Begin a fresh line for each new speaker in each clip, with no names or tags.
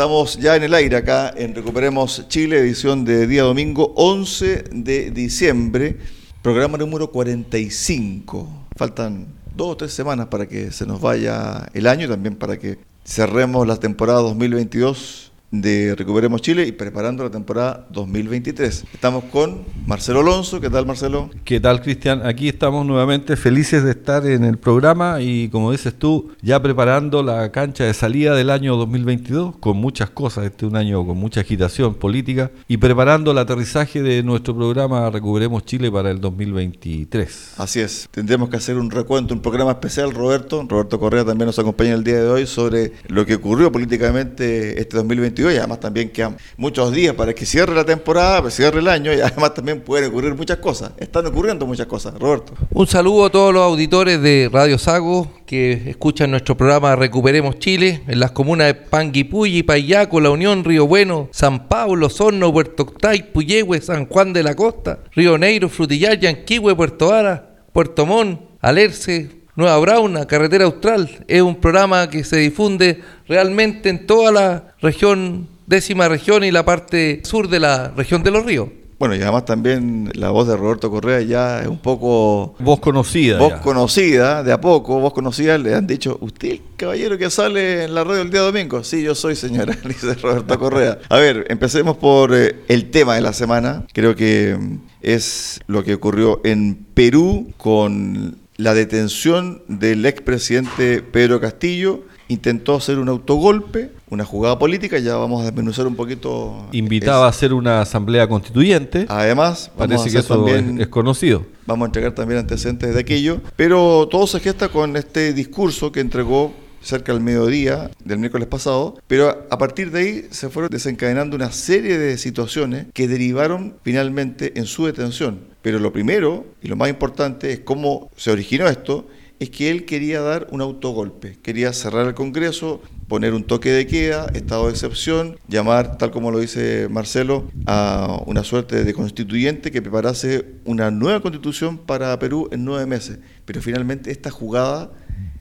Estamos ya en el aire acá en Recuperemos Chile, edición de día domingo 11 de diciembre, programa número 45. Faltan dos o tres semanas para que se nos vaya el año y también para que cerremos la temporada 2022 de Recuperemos Chile y preparando la temporada 2023. Estamos con Marcelo Alonso. ¿Qué tal, Marcelo?
¿Qué tal, Cristian? Aquí estamos nuevamente felices de estar en el programa y, como dices tú, ya preparando la cancha de salida del año 2022 con muchas cosas. Este es un año con mucha agitación política y preparando el aterrizaje de nuestro programa Recuperemos Chile para el 2023.
Así es. Tendremos que hacer un recuento, un programa especial, Roberto. Roberto Correa también nos acompaña el día de hoy sobre lo que ocurrió políticamente este 2022 y además también quedan muchos días para que cierre la temporada, para cierre el año y además también pueden ocurrir muchas cosas. Están ocurriendo muchas cosas, Roberto.
Un saludo a todos los auditores de Radio Sago que escuchan nuestro programa Recuperemos Chile en las comunas de Panguipulli, Payaco, La Unión, Río Bueno, San Pablo, Sorno, Puerto Octay, Puyehue, San Juan de la Costa, Río Negro, Frutillar, Yanquihue, Puerto Ara, Puerto Montt, Alerce, Nueva Brauna, Carretera Austral. Es un programa que se difunde realmente en toda la región, décima región y la parte sur de la región de los ríos.
Bueno, y además también la voz de Roberto Correa ya es un poco...
Voz conocida.
Voz conocida, de a poco, voz conocida. Le han dicho, ¿usted el caballero que sale en la radio el día domingo? Sí, yo soy señora, dice Roberto Correa. A ver, empecemos por eh, el tema de la semana. Creo que mm, es lo que ocurrió en Perú con la detención del expresidente Pedro Castillo. Intentó hacer un autogolpe, una jugada política, ya vamos a desmenuzar un poquito.
Invitaba a hacer una asamblea constituyente.
Además,
parece que eso también, es, conocido.
Vamos a entregar también antecedentes de aquello, pero todo se gesta con este discurso que entregó cerca del mediodía del miércoles pasado, pero a partir de ahí se fueron desencadenando una serie de situaciones que derivaron finalmente en su detención. Pero lo primero y lo más importante es cómo se originó esto, es que él quería dar un autogolpe, quería cerrar el Congreso, poner un toque de queda, estado de excepción, llamar, tal como lo dice Marcelo, a una suerte de constituyente que preparase una nueva constitución para Perú en nueve meses. Pero finalmente esta jugada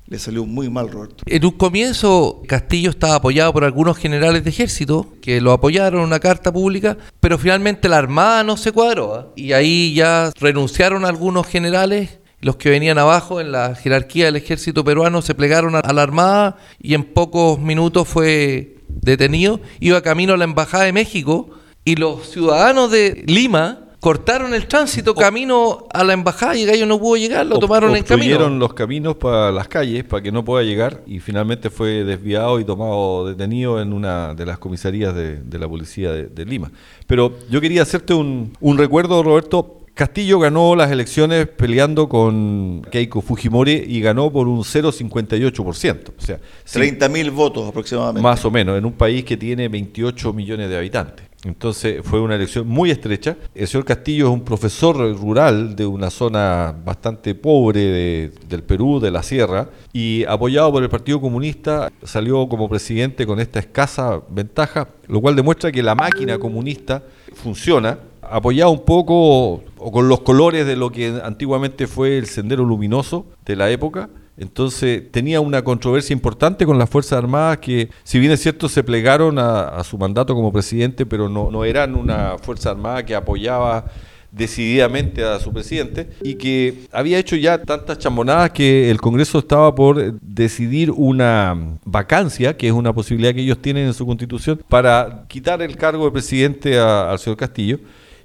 le salió muy mal, Roberto.
En un comienzo, Castillo estaba apoyado por algunos generales de ejército que lo apoyaron en una carta pública, pero finalmente la Armada no se cuadró. ¿ah? Y ahí ya renunciaron algunos generales. Los que venían abajo en la jerarquía del ejército peruano se plegaron a la Armada y en pocos minutos fue detenido. Iba camino a la Embajada de México y los ciudadanos de Lima cortaron el tránsito camino a la embajada y Gallo no pudo llegar, lo tomaron en camino.
los caminos para las calles para que no pueda llegar y finalmente fue desviado y tomado detenido en una de las comisarías de, la policía de, Lima. Pero yo quería hacerte un, un recuerdo, Roberto. Castillo ganó las elecciones peleando con Keiko Fujimori y ganó por un 0,58%. O sea,
30 mil votos aproximadamente.
Más o menos, en un país que tiene 28 millones de habitantes. Entonces fue una elección muy estrecha. El señor Castillo es un profesor rural de una zona bastante pobre del Perú, de la Sierra, y apoyado por el Partido Comunista salió como presidente con esta escasa ventaja, lo cual demuestra que la máquina comunista funciona, apoyado un poco o con los colores de lo que antiguamente fue el Sendero Luminoso de la época, entonces tenía una controversia importante con las Fuerzas Armadas que, si bien es cierto, se plegaron a, su mandato como presidente, pero no, eran una Fuerza Armada que apoyaba decididamente a su presidente y que había hecho ya tantas chambonadas que el Congreso estaba por decidir una vacancia, que es una posibilidad que ellos tienen en su constitución, para quitar el cargo de presidente al señor Castillo.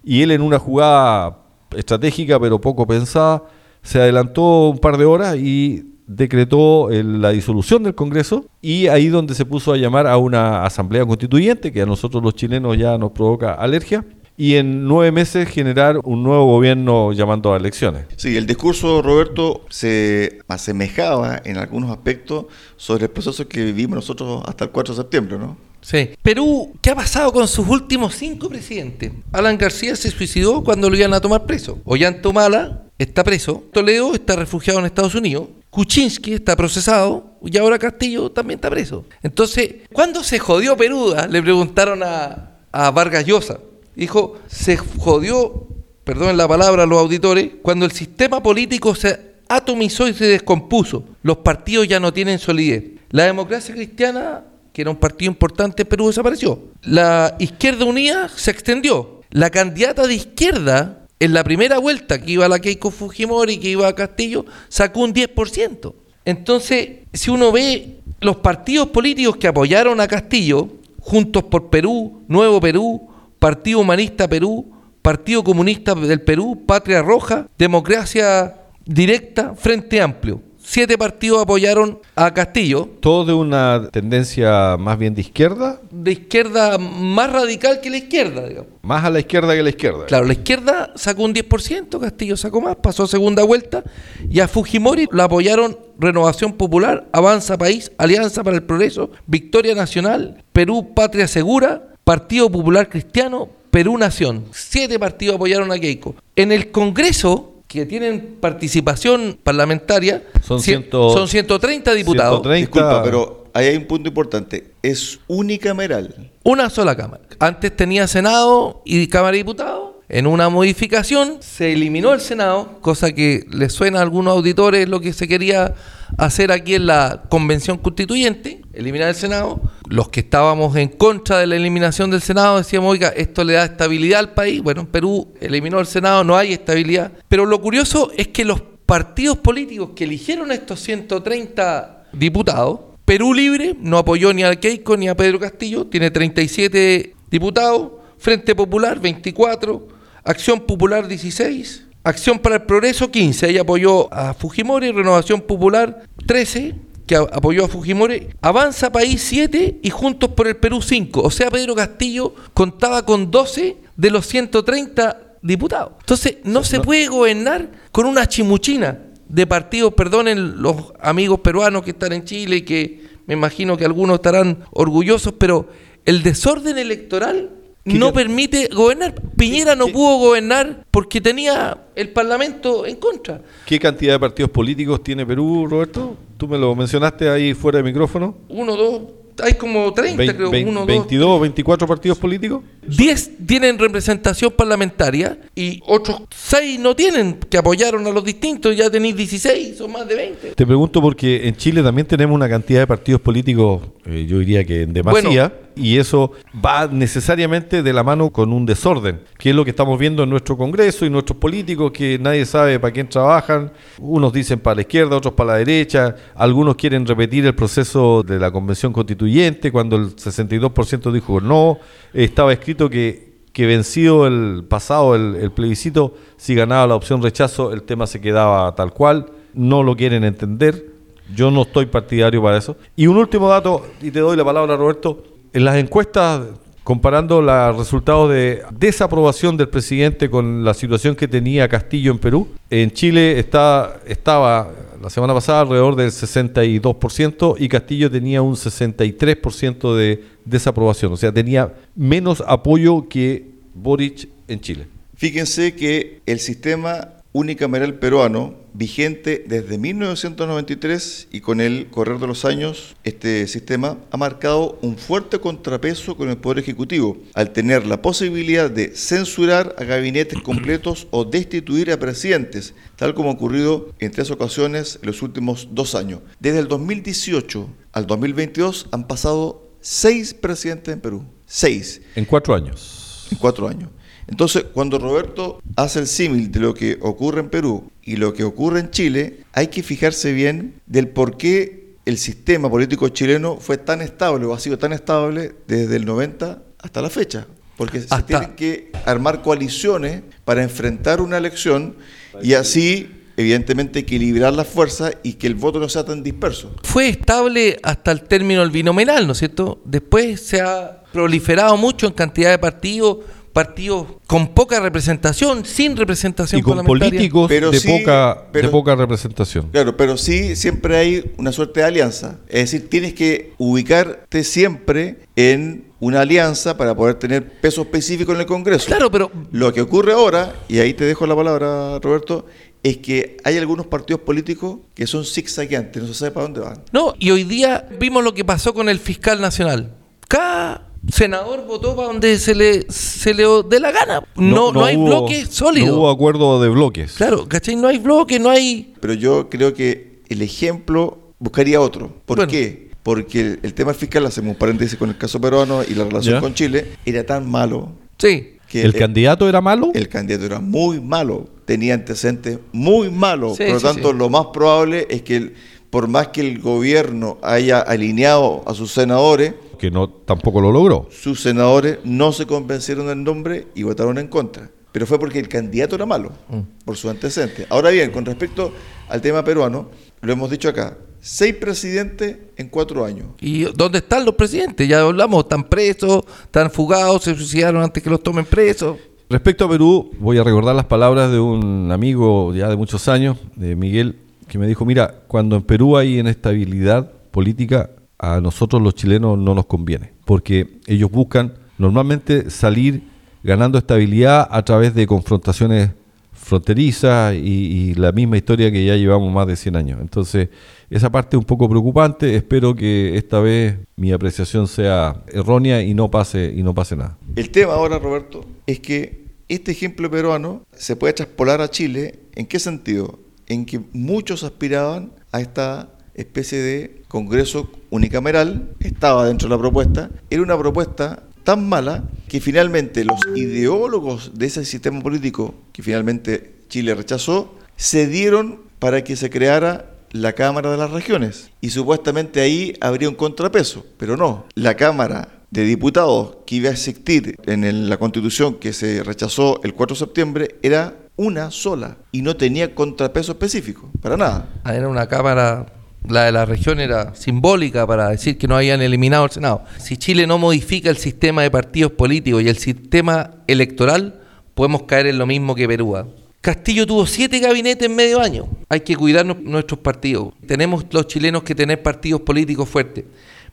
Y él en una jugada estratégica pero poco pensada, se adelantó un par de horas y decretó la disolución del Congreso y ahí donde se puso a llamar a una asamblea constituyente que a nosotros los chilenos ya nos provoca alergia y en nueve meses generar un nuevo gobierno llamando a elecciones.
Sí, el discurso, Roberto, se asemejaba en algunos aspectos sobre el proceso que vivimos nosotros hasta el 4 de septiembre, ¿no?
Sí. Perú, ¿qué ha pasado con sus últimos cinco presidentes? Alan García se suicidó cuando lo iban a tomar preso. Ollanta Humala está preso. Toledo está refugiado en Estados Unidos. Kuczynski está procesado y ahora Castillo también está preso. Entonces, ¿cuándo se jodió Perú? Ah? Le preguntaron a, a Vargas Llosa. Dijo, se jodió, perdón la palabra a los auditores, cuando el sistema político se atomizó y se descompuso. Los partidos ya no tienen solidez. La democracia cristiana que era un partido importante en Perú, desapareció. La izquierda unida se extendió. La candidata de izquierda, en la primera vuelta que iba la Keiko Fujimori, que iba a Castillo, sacó un 10%. Entonces, si uno ve los partidos políticos que apoyaron a Castillo, Juntos por Perú, Nuevo Perú, Partido Humanista Perú, Partido Comunista del Perú, Patria Roja, Democracia Directa, Frente Amplio siete partidos apoyaron a Castillo.
¿Todo de una tendencia más bien de izquierda?
De izquierda más radical que la izquierda, digamos.
Más a la izquierda que la izquierda.
Claro, la izquierda sacó un 10%, Castillo sacó más, pasó a segunda vuelta, y a Fujimori la apoyaron Renovación Popular, Avanza País, Alianza para el Progreso, Victoria Nacional, Perú Patria Segura, Partido Popular Cristiano, Perú Nación. Siete partidos apoyaron a Keiko. En el Congreso que tienen participación parlamentaria
son,
son 130 diputados.
Disculpa, pero ahí hay un punto importante. Es unicameral.
Una sola Cámara. Antes tenía Senado y Cámara de Diputados. En una modificación se eliminó el Senado, cosa que le suena a algunos auditores lo que se quería hacer aquí en la Convención Constituyente, eliminar el Senado. Los que estábamos en contra de la eliminación del Senado decíamos, oiga, esto le da estabilidad al país. Bueno, en Perú eliminó el Senado, no hay estabilidad. Pero lo curioso es que los partidos políticos que eligieron estos 130 diputados, Perú Libre no apoyó ni a Keiko ni a Pedro Castillo, tiene 37 diputados, Frente Popular 24, Acción Popular 16, Acción para el Progreso 15, ella apoyó a Fujimori, Renovación Popular 13, que apoyó a Fujimori, Avanza País 7 y Juntos por el Perú 5. O sea, Pedro Castillo contaba con 12 de los 130 diputados. Entonces, no se puede gobernar con una chimuchina de partidos, perdonen los amigos peruanos que están en Chile y que me imagino que algunos estarán orgullosos, pero el desorden electoral no permite gobernar. Piñera no pudo gobernar porque tenía el Parlamento en contra.
¿Qué cantidad de partidos políticos tiene Perú, Roberto? Tú me lo mencionaste ahí fuera de micrófono.
Uno, dos, hay como 30, creo.
22, 24 partidos políticos.
10 tienen representación parlamentaria y otros 6 no tienen, que apoyaron a los distintos. Ya tenéis 16, son más de 20.
Te pregunto porque en Chile también tenemos una cantidad de partidos políticos, eh, yo diría que en demasía y eso va necesariamente de la mano con un desorden, que es lo que estamos viendo en nuestro Congreso y nuestros políticos, que nadie sabe para quién trabajan, unos dicen para la izquierda, otros para la derecha, algunos quieren repetir el proceso de la Convención Constituyente cuando el 62% dijo no, estaba escrito que, que vencido el pasado el, el plebiscito, si ganaba la opción rechazo, el tema se quedaba tal cual, no lo quieren entender. Yo no estoy partidario para eso. Y un último dato, y te doy la palabra, Roberto. En las encuestas, comparando los resultados de desaprobación del presidente con la situación que tenía Castillo en Perú, en Chile está, estaba la semana pasada alrededor del 62% y Castillo tenía un 63% de desaprobación, o sea, tenía menos apoyo que Boric en Chile.
Fíjense que el sistema unicameral peruano, vigente desde 1993 y con el correr de los años, este sistema ha marcado un fuerte contrapeso con el Poder Ejecutivo, al tener la posibilidad de censurar a gabinetes completos o destituir a presidentes, tal como ha ocurrido en tres ocasiones en los últimos dos años. Desde el 2018 al 2022 han pasado seis presidentes en Perú. Seis.
En cuatro años.
En cuatro años. Entonces, cuando Roberto hace el símil de lo que ocurre en Perú y lo que ocurre en Chile, hay que fijarse bien del por qué el sistema político chileno fue tan estable o ha sido tan estable desde el 90 hasta la fecha. Porque se tienen que armar coaliciones para enfrentar una elección y así evidentemente equilibrar las fuerzas y que el voto no sea tan disperso.
Fue estable hasta el término del binominal, ¿no es cierto? Después se ha proliferado mucho en cantidad de partidos partidos con poca representación, sin representación
Y con
parlamentaria.
políticos
Pero
de,
sí,
poca,
pero-
de poca representación.
Claro, pero sí siempre hay una suerte de alianza. Es decir, tienes que ubicarte siempre en una alianza para poder tener peso específico en el Congreso.
Claro, pero
Lo que ocurre ahora, y ahí te dejo la palabra, Roberto, es que hay algunos partidos políticos que son zigzagueantes, no se sabe para dónde van.
no, y hoy día vimos lo que pasó con el fiscal nacional. Cada senador votó para donde se le se le dé la gana. No, no, hay
hubo-
bloque sólido.
No hubo acuerdo de bloques.
Claro, ¿cachai? No hay bloque, no hay...
Pero yo creo que el ejemplo buscaría otro. ¿Por
Bueno.
qué? Porque el, el tema fiscal, hacemos un paréntesis con el caso peruano y la relación
Ya.
con Chile, era tan malo
Sí.
que
¿El candidato era malo?
el candidato era muy malo, tenía antecedentes muy malos.
Sí,
Por lo
sí,
tanto,
sí.
lo más probable es que, el- por más que el gobierno haya alineado a sus senadores,
Que no tampoco lo logró.
sus senadores no se convencieron del nombre y votaron en contra. Pero fue porque el candidato era malo,
Mm.
por su antecedente. Ahora bien, con respecto al tema peruano, lo hemos dicho acá, seis presidentes en cuatro años.
¿Y dónde están los presidentes? Ya hablamos, están presos, están fugados, se suicidaron antes que los tomen presos.
Respecto a Perú, voy a recordar las palabras de un amigo ya de muchos años, de Miguel, que me dijo, mira, cuando en Perú hay inestabilidad política, a nosotros los chilenos no nos conviene, porque ellos buscan normalmente salir ganando estabilidad a través de confrontaciones fronterizas y, la misma historia que ya llevamos más de 100 años. Entonces, esa parte es un poco preocupante, espero que esta vez mi apreciación sea errónea y no pase, y no pase nada.
El tema ahora, Roberto, es que este ejemplo peruano se puede traspolar a Chile. ¿En qué sentido? En que muchos aspiraban a esta especie de Congreso unicameral, estaba dentro de la propuesta, era una propuesta tan mala que finalmente los ideólogos de ese sistema político que finalmente Chile rechazó, cedieron para que se creara la Cámara de las Regiones. Y supuestamente ahí habría un contrapeso, pero no. La Cámara de Diputados que iba a existir en la Constitución que se rechazó el 4 de septiembre era una sola y no tenía contrapeso específico, para nada.
Ah, Era una cámara, la de la región era simbólica para decir que no habían eliminado el Senado. Si Chile no modifica el sistema de partidos políticos y el sistema electoral, podemos caer en lo mismo que Perú. ¿ah? Castillo tuvo siete gabinetes en medio año. Hay que cuidar nu- nuestros partidos. Tenemos los chilenos que tener partidos políticos fuertes.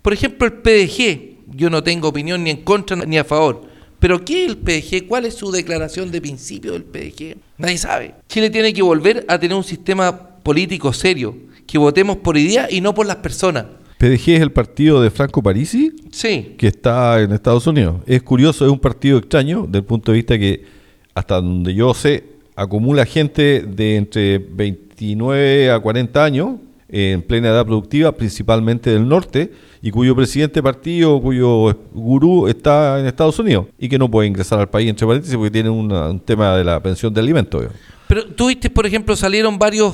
Por ejemplo, el PDG. Yo no tengo opinión ni en contra ni a favor. Pero ¿qué es el PDG? ¿Cuál es su declaración de principio del PDG? Nadie sabe. Chile tiene que volver a tener un sistema político serio, que votemos por ideas y no por las personas.
PDG es el partido de Franco Parisi,
Sí,
que está en Estados Unidos. Es curioso, es un partido extraño, del punto de vista que, hasta donde yo sé, acumula gente de entre 29 a 40 años, en plena edad productiva, principalmente del norte, y cuyo presidente partido, cuyo gurú está en Estados Unidos, y que no puede ingresar al país, entre paréntesis, porque tiene una- un tema de la pensión de alimentos.
pero tú viste, por ejemplo, salieron varios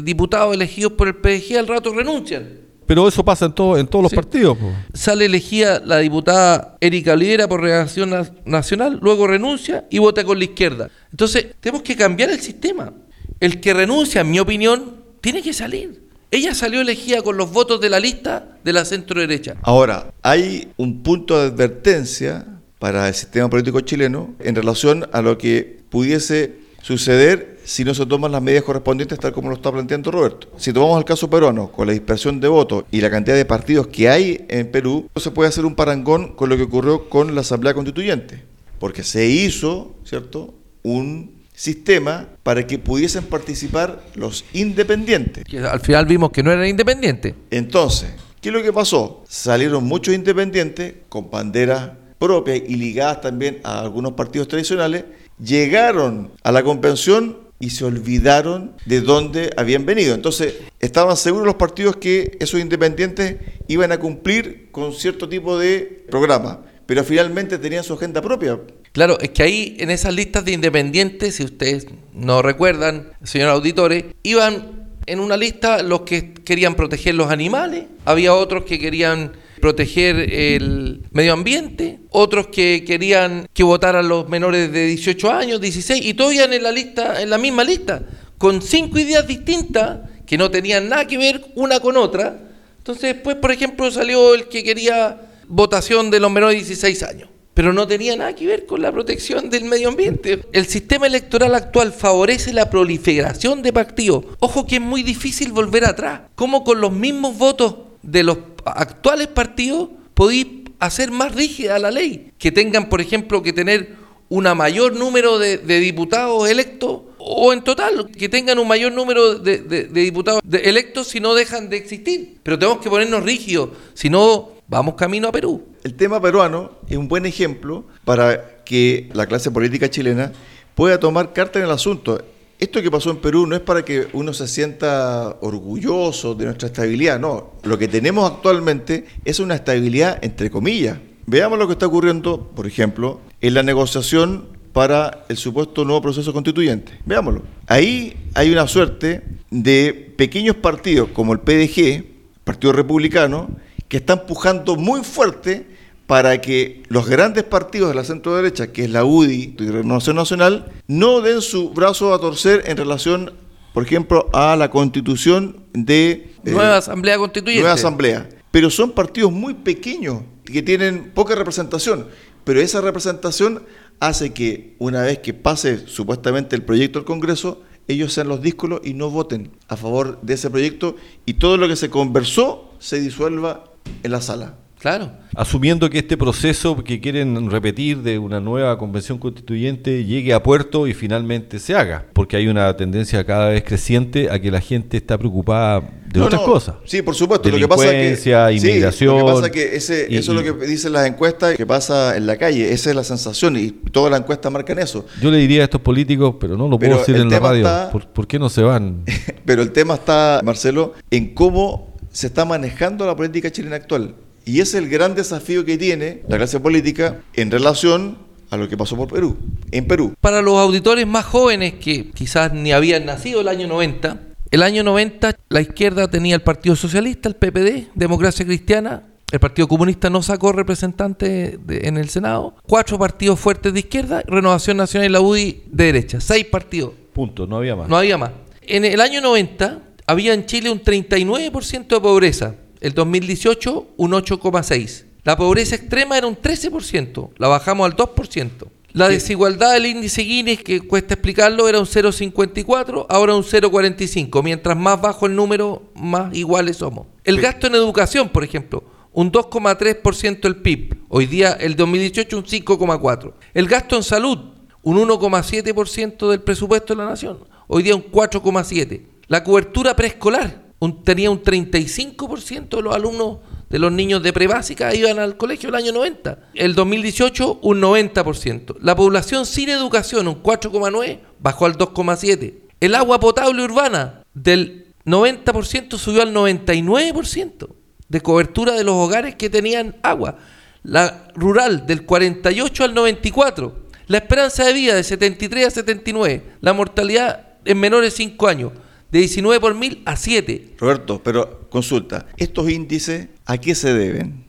diputados elegidos por el PDG, al rato renuncian.
Pero eso pasa en, todo, en todos los partidos. po.
Sale elegida la diputada Erika Olivera por Reacción Na- Nacional, luego renuncia y vota con la izquierda. Entonces, tenemos que cambiar el sistema. El que renuncia, en mi opinión, tiene que salir. Ella salió elegida con los votos de la lista de la centro derecha.
Ahora, hay un punto de advertencia para el sistema político chileno en relación a lo que pudiese suceder si no se toman las medidas correspondientes tal como lo está planteando Roberto. Si tomamos el caso peruano, con la dispersión de votos y la cantidad de partidos que hay en Perú, se puede hacer un parangón con lo que ocurrió con la Asamblea Constituyente, porque se hizo, ¿cierto?, un sistema para que pudiesen participar los independientes.
Que al final vimos que no eran independientes.
Entonces, ¿qué es lo que pasó? Salieron muchos independientes con banderas propias y ligadas también a algunos partidos tradicionales, llegaron a la convención y se olvidaron de dónde habían venido. Entonces, estaban seguros los partidos que esos independientes iban a cumplir con cierto tipo de programa, pero finalmente tenían su agenda propia.
Claro, es que ahí en esas listas de independientes, si ustedes no recuerdan, señores auditores, iban en una lista los que querían proteger los animales, había otros que querían proteger el medio ambiente, otros que querían que votaran los menores de 18 años, 16, y todos iban en la lista, en la misma lista, con cinco ideas distintas que no tenían nada que ver una con otra. Entonces después, por ejemplo, salió el que quería votación de los menores de 16 años. pero no tenía nada que ver con la protección del medio ambiente. El sistema electoral actual favorece la proliferación de partidos. Ojo que es muy difícil volver atrás. ¿Cómo con los mismos votos de los actuales partidos podéis hacer más rígida la ley? Que tengan, por ejemplo, que tener un mayor número de, diputados electos o en total, que tengan un mayor número de, diputados electos si no dejan de existir. Pero tenemos que ponernos rígidos, si no vamos camino a Perú.
El tema peruano es un buen ejemplo para que la clase política chilena pueda tomar carta en el asunto. Esto que pasó en Perú no es para que uno se sienta orgulloso de nuestra estabilidad, no. Lo que tenemos actualmente es una estabilidad entre comillas. Veamos lo que está ocurriendo, por ejemplo, en la negociación para el supuesto nuevo proceso constituyente. Veámoslo. Ahí hay una suerte de pequeños partidos como el PDG, Partido Republicano, que está empujando muy fuerte para que los grandes partidos de la centro derecha, que es la UDI y Renovación Nacional, no den su brazo a torcer en relación, por ejemplo, a la constitución de...
Eh, nueva Asamblea Constituyente.
Nueva Asamblea. Pero son partidos muy pequeños, que tienen poca representación, pero esa representación hace que una vez que pase supuestamente el proyecto al Congreso, ellos sean los díscolos y no voten a favor de ese proyecto y todo lo que se conversó se disuelva en la sala.
Claro. Asumiendo que este proceso que quieren repetir de una nueva convención constituyente llegue a puerto y finalmente se haga, porque hay una tendencia cada vez creciente a que la gente está preocupada de otras cosas.
Sí, por supuesto.
Lo que pasa es que, inmigración.
lo que pasa es que ese, eso es lo que dicen las encuestas que pasa en la calle. Esa es la sensación y todas las encuestas marcan eso.
Yo le diría a estos políticos, pero no lo puedo decir en la radio. ¿Por qué no se van?
pero el tema está, Marcelo, en cómo se está manejando la política chilena actual. Y es el gran desafío que tiene la clase política en relación a lo que pasó por Perú, en Perú.
Para los auditores más jóvenes que quizás ni habían nacido el año 90, el año 90 la izquierda tenía el Partido Socialista, el PPD, Democracia Cristiana, el Partido Comunista no sacó representantes en el Senado, cuatro partidos fuertes de izquierda, Renovación Nacional y la UDI de derecha, seis partidos.
Punto, no había más.
No había más. En el año 90 había en Chile un 39% de pobreza, el 2018 un 8,6%. La pobreza extrema era un 13%, la bajamos al 2%. La desigualdad del índice Guinness, que cuesta explicarlo, era un 0,54, ahora un 0,45. Mientras más bajo el número, más iguales somos. El gasto en educación, por ejemplo, un 2,3% del PIB. Hoy día, el 2018, un 5,4%. El gasto en salud, un 1,7% del presupuesto de la nación. Hoy día, un 4,7%. La cobertura preescolar tenía un 35% de los alumnos de los niños de prebásica iban al colegio el año 90. El 2018 un 90%. La población sin educación un 4,9 bajó al 2,7. El agua potable urbana del 90% subió al 99% de cobertura de los hogares que tenían agua. La rural del 48 al 94. La esperanza de vida de 73 a 79. La mortalidad en menores de 5 años de 19 por mil a 7.
Roberto, pero consulta, ¿estos índices a qué se deben?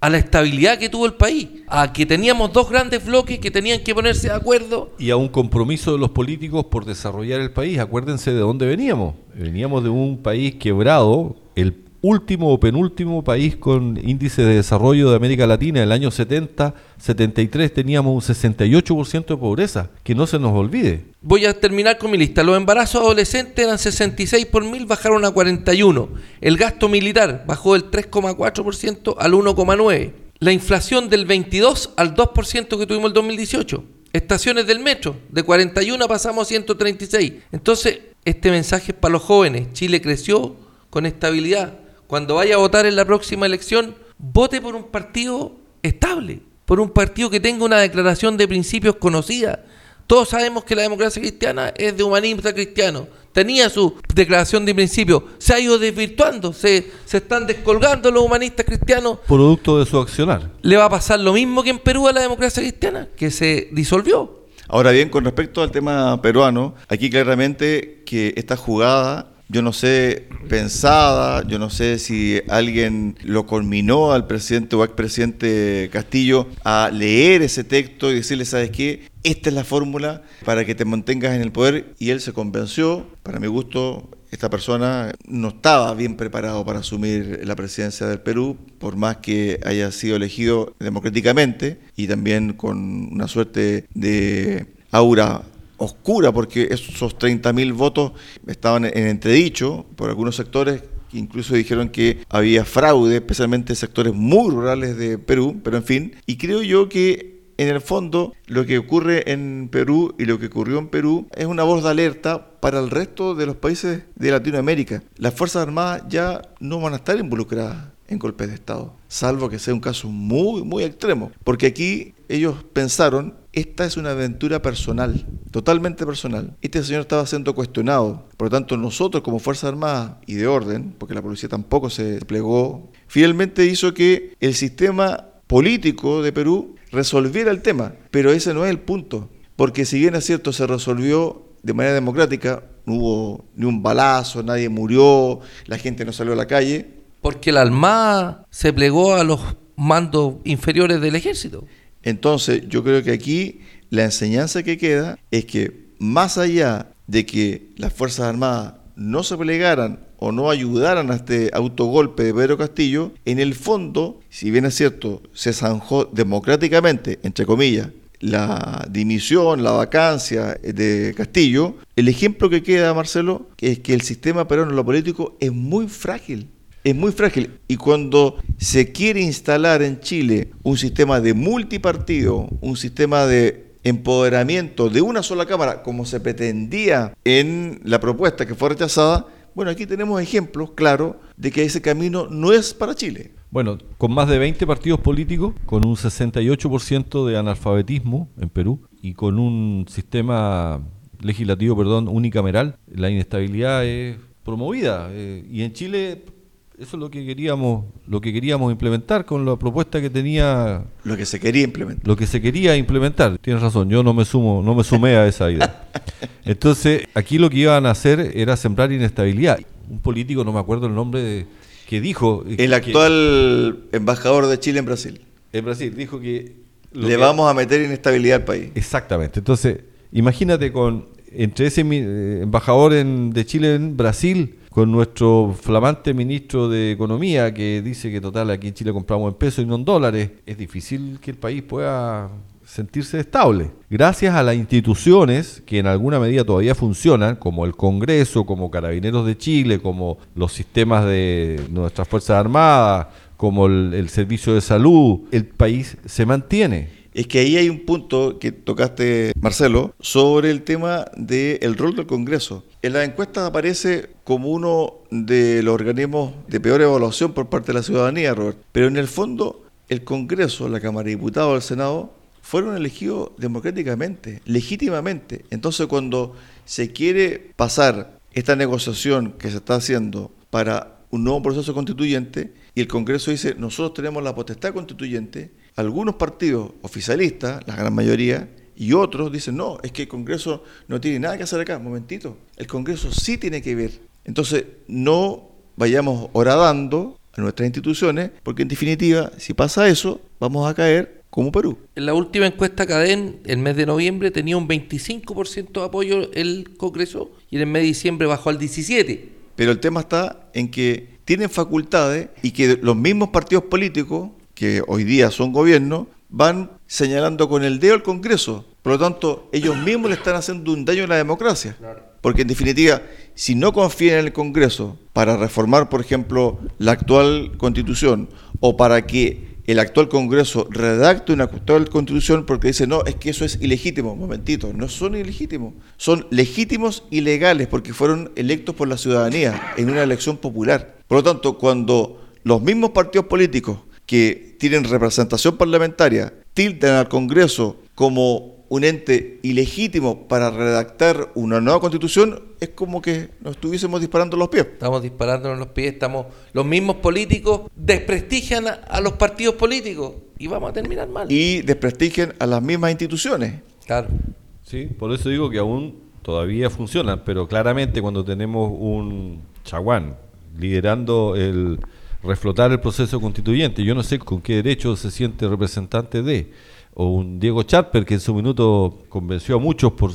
A la estabilidad que tuvo el país, a que teníamos dos grandes bloques que tenían que ponerse de acuerdo.
Y a un compromiso de los políticos por desarrollar el país. Acuérdense de dónde veníamos. Veníamos de un país quebrado, el último o penúltimo país con índice de desarrollo de América Latina. En el año 70, 73 teníamos un 68% de pobreza, que no se nos olvide.
Voy a terminar con mi lista. Los embarazos adolescentes eran 66 por mil, bajaron a 41. El gasto militar bajó del 3,4% al 1,9%. La inflación del 22 al 2% que tuvimos el 2018. Estaciones del metro, de 41 pasamos a 136. Entonces, este mensaje es para los jóvenes. Chile creció con estabilidad cuando vaya a votar en la próxima elección, vote por un partido estable, por un partido que tenga una declaración de principios conocida. Todos sabemos que la democracia cristiana es de humanista cristiano. Tenía su declaración de principios. Se ha ido desvirtuando. Se, se están descolgando los humanistas cristianos.
Producto de su accionar.
Le va a pasar lo mismo que en Perú a la democracia cristiana, que se disolvió.
Ahora bien, con respecto al tema peruano, aquí claramente que esta jugada yo no sé, pensada, yo no sé si alguien lo culminó al presidente o expresidente Castillo a leer ese texto y decirle, ¿sabes qué? Esta es la fórmula para que te mantengas en el poder y él se convenció, para mi gusto esta persona no estaba bien preparado para asumir la presidencia del Perú, por más que haya sido elegido democráticamente y también con una suerte de aura oscura, porque esos 30.000 votos estaban en entredicho por algunos sectores que incluso dijeron que había fraude, especialmente en sectores muy rurales de Perú, pero en fin, y creo yo que en el fondo, lo que ocurre en Perú y lo que ocurrió en Perú es una voz de alerta para el resto de los países de Latinoamérica. Las Fuerzas Armadas ya no van a estar involucradas en golpes de Estado, salvo que sea un caso muy, muy extremo. Porque aquí ellos pensaron, esta es una aventura personal, totalmente personal. Este señor estaba siendo cuestionado. Por lo tanto, nosotros como Fuerzas Armadas y de orden, porque la policía tampoco se desplegó, finalmente hizo que el sistema político de Perú resolviera el tema. Pero ese no es el punto. Porque si bien es cierto, se resolvió de manera democrática, no hubo ni un balazo, nadie murió, la gente no salió a la calle.
Porque la Armada se plegó a los mandos inferiores del ejército.
Entonces, yo creo que aquí la enseñanza que queda es que más allá de que las Fuerzas Armadas no se plegaran o no ayudaran a este autogolpe de Pedro Castillo, en el fondo, si bien es cierto, se zanjó democráticamente, entre comillas, la dimisión, la vacancia de Castillo, el ejemplo que queda, Marcelo, es que el sistema peruano en lo político es muy frágil. Es muy frágil. Y cuando se quiere instalar en Chile un sistema de multipartido, un sistema de empoderamiento de una sola Cámara, como se pretendía en la propuesta que fue rechazada, bueno, aquí tenemos ejemplos claros de que ese camino no es para Chile.
Bueno, con más de 20 partidos políticos, con un 68% de analfabetismo en Perú y con un sistema legislativo, perdón, unicameral, la inestabilidad es promovida. Eh, y en Chile eso es lo que queríamos, lo que queríamos implementar con la propuesta que tenía.
Lo que se quería implementar.
Lo que se quería implementar. Tienes razón, yo no me sumo, no me sumé a esa idea. Entonces, aquí lo que iban a hacer era sembrar inestabilidad. Un político, no me acuerdo el nombre de, que dijo.
El actual embajador de Chile en Brasil.
En Brasil dijo que
le vamos a meter inestabilidad al país.
Exactamente. Entonces, imagínate con entre ese eh, embajador de Chile en Brasil con nuestro flamante ministro de Economía que dice que total aquí en Chile compramos en pesos y no en dólares, es difícil que el país pueda sentirse estable. Gracias a las instituciones que en alguna medida todavía funcionan, como el Congreso, como Carabineros de Chile, como los sistemas de nuestras Fuerzas Armadas, como el, el Servicio de Salud, el país se mantiene
es que ahí hay un punto que tocaste, Marcelo, sobre el tema del rol del Congreso. En la encuesta aparece como uno de los organismos de peor evaluación por parte de la ciudadanía, Robert. Pero en el fondo, el Congreso, la Cámara de Diputados, el Senado, fueron elegidos democráticamente, legítimamente. Entonces, cuando se quiere pasar esta negociación que se está haciendo para un nuevo proceso constituyente, y el Congreso dice, nosotros tenemos la potestad constituyente, algunos partidos oficialistas, la gran mayoría, y otros dicen, no, es que el Congreso no tiene nada que hacer acá. Momentito, el Congreso sí tiene que ver. Entonces, no vayamos horadando a nuestras instituciones, porque en definitiva, si pasa eso, vamos a caer como Perú.
En la última encuesta Cadén, el mes de noviembre, tenía un 25% de apoyo el Congreso y en el mes de diciembre bajó al 17%.
Pero el tema está en que tienen facultades y que los mismos partidos políticos que hoy día son gobierno, van señalando con el dedo al Congreso. Por lo tanto, ellos mismos le están haciendo un daño a la democracia. Porque en definitiva, si no confían en el Congreso para reformar, por ejemplo, la actual constitución o para que el actual Congreso redacte una actual constitución porque dice, no, es que eso es ilegítimo. Momentito, no son ilegítimos. Son legítimos y legales porque fueron electos por la ciudadanía en una elección popular. Por lo tanto, cuando los mismos partidos políticos que tienen representación parlamentaria tildan al Congreso como un ente ilegítimo para redactar una nueva constitución, es como que nos estuviésemos disparando los pies.
Estamos disparándonos los pies, estamos los mismos políticos desprestigian a, los partidos políticos y vamos a terminar mal.
Y desprestigian a las mismas instituciones.
Claro.
Sí, por eso digo que aún todavía funcionan, pero claramente cuando tenemos un chaguán liderando el reflotar el proceso constituyente. Yo no sé con qué derecho se siente representante de, o un Diego Charper que en su minuto convenció a muchos por,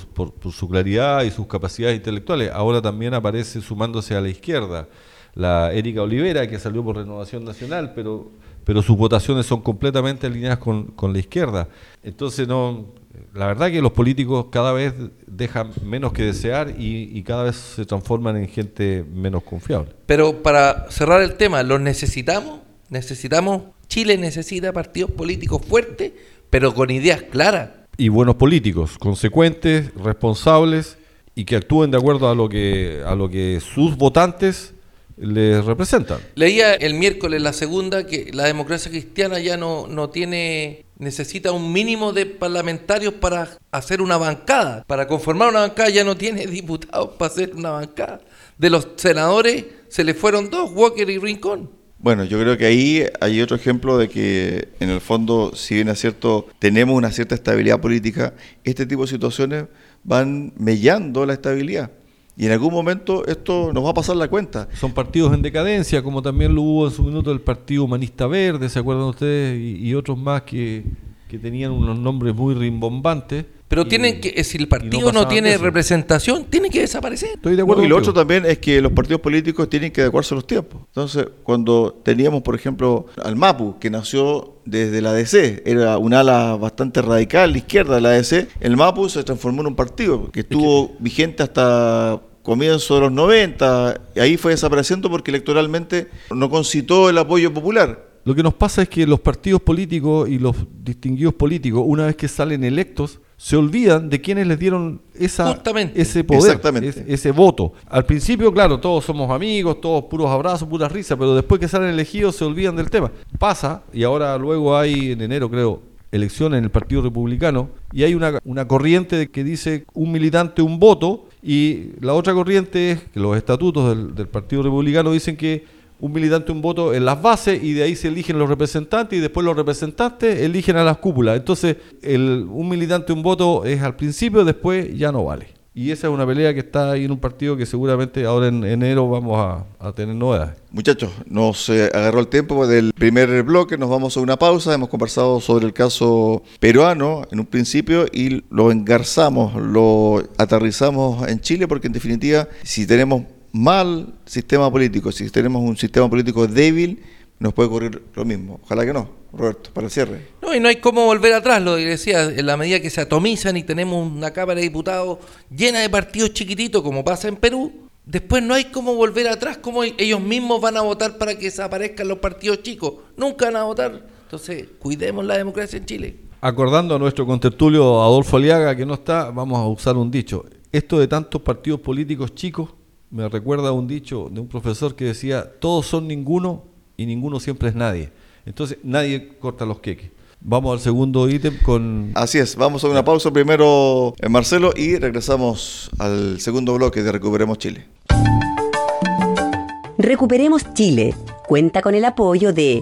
su claridad y sus capacidades intelectuales, ahora también aparece sumándose a la izquierda. La Erika Olivera, que salió por Renovación Nacional, pero, pero sus votaciones son completamente alineadas con, con la izquierda. Entonces, no, la verdad que los políticos cada vez dejan menos que desear y, cada vez se transforman en gente menos confiable.
Pero para cerrar el tema, ¿los necesitamos? Necesitamos, Chile necesita partidos políticos fuertes, pero con ideas claras.
Y buenos políticos, consecuentes, responsables y que actúen de acuerdo a lo que, a lo que sus votantes les representan.
Leía el miércoles la segunda que la democracia cristiana ya no, no tiene necesita un mínimo de parlamentarios para hacer una bancada. Para conformar una bancada ya no tiene diputados para hacer una bancada. De los senadores se le fueron dos, Walker y Rincón.
Bueno, yo creo que ahí hay otro ejemplo de que en el fondo, si bien es cierto, tenemos una cierta estabilidad política, este tipo de situaciones van mellando la estabilidad. Y en algún momento esto nos va a pasar la cuenta.
Son partidos en decadencia, como también lo hubo en su minuto el Partido Humanista Verde, ¿se acuerdan ustedes? Y, otros más que, que, tenían unos nombres muy rimbombantes.
Pero tienen que, si el partido no, tiene representación, tiene que desaparecer.
Estoy de acuerdo. y lo otro también es que los partidos políticos tienen que adecuarse a los tiempos. Entonces, cuando teníamos, por ejemplo, al MAPU, que nació desde la DC, era un ala bastante radical, izquierda de la DC, el MAPU se transformó en un partido que estuvo vigente hasta comienzo de los 90, y ahí fue desapareciendo porque electoralmente no concitó el apoyo popular.
Lo que nos pasa es que los partidos políticos y los distinguidos políticos, una vez que salen electos, se olvidan de quienes les dieron esa, ese poder, ese, voto. Al principio, claro, todos somos amigos, todos puros abrazos, puras risas, pero después que salen elegidos se olvidan del tema. Pasa, y ahora luego hay en enero, creo, elecciones en el Partido Republicano, y hay una, una corriente que dice un militante, un voto, y la otra corriente es que los estatutos del, del Partido Republicano dicen que un militante un voto en las bases y de ahí se eligen los representantes y después los representantes eligen a las cúpulas. Entonces, un militante un voto es al principio, después ya no vale. Y esa es una pelea que está ahí en un partido que seguramente ahora en enero vamos a, tener novedades.
Muchachos, nos eh, agarró el tiempo del primer bloque, nos vamos a una pausa, hemos conversado sobre el caso peruano en un principio y lo engarzamos, lo aterrizamos en Chile porque en definitiva si tenemos mal sistema político, si tenemos un sistema político débil, nos puede ocurrir lo mismo. Ojalá que no, Roberto, para el cierre.
No, y no hay cómo volver atrás, lo decía, en la medida que se atomizan y tenemos una Cámara de Diputados llena de partidos chiquititos, como pasa en Perú, después no hay cómo volver atrás, cómo ellos mismos van a votar para que desaparezcan los partidos chicos. Nunca van a votar. Entonces, cuidemos la democracia en Chile.
Acordando a nuestro contertulio Adolfo Aliaga, que no está, vamos a usar un dicho. Esto de tantos partidos políticos chicos me recuerda un dicho de un profesor que decía, todos son ninguno y ninguno siempre es nadie. Entonces nadie corta los queques. Vamos al segundo ítem con...
Así es, vamos a una pausa primero, en eh, Marcelo, y regresamos al segundo bloque de Recuperemos Chile.
Recuperemos Chile cuenta con el apoyo de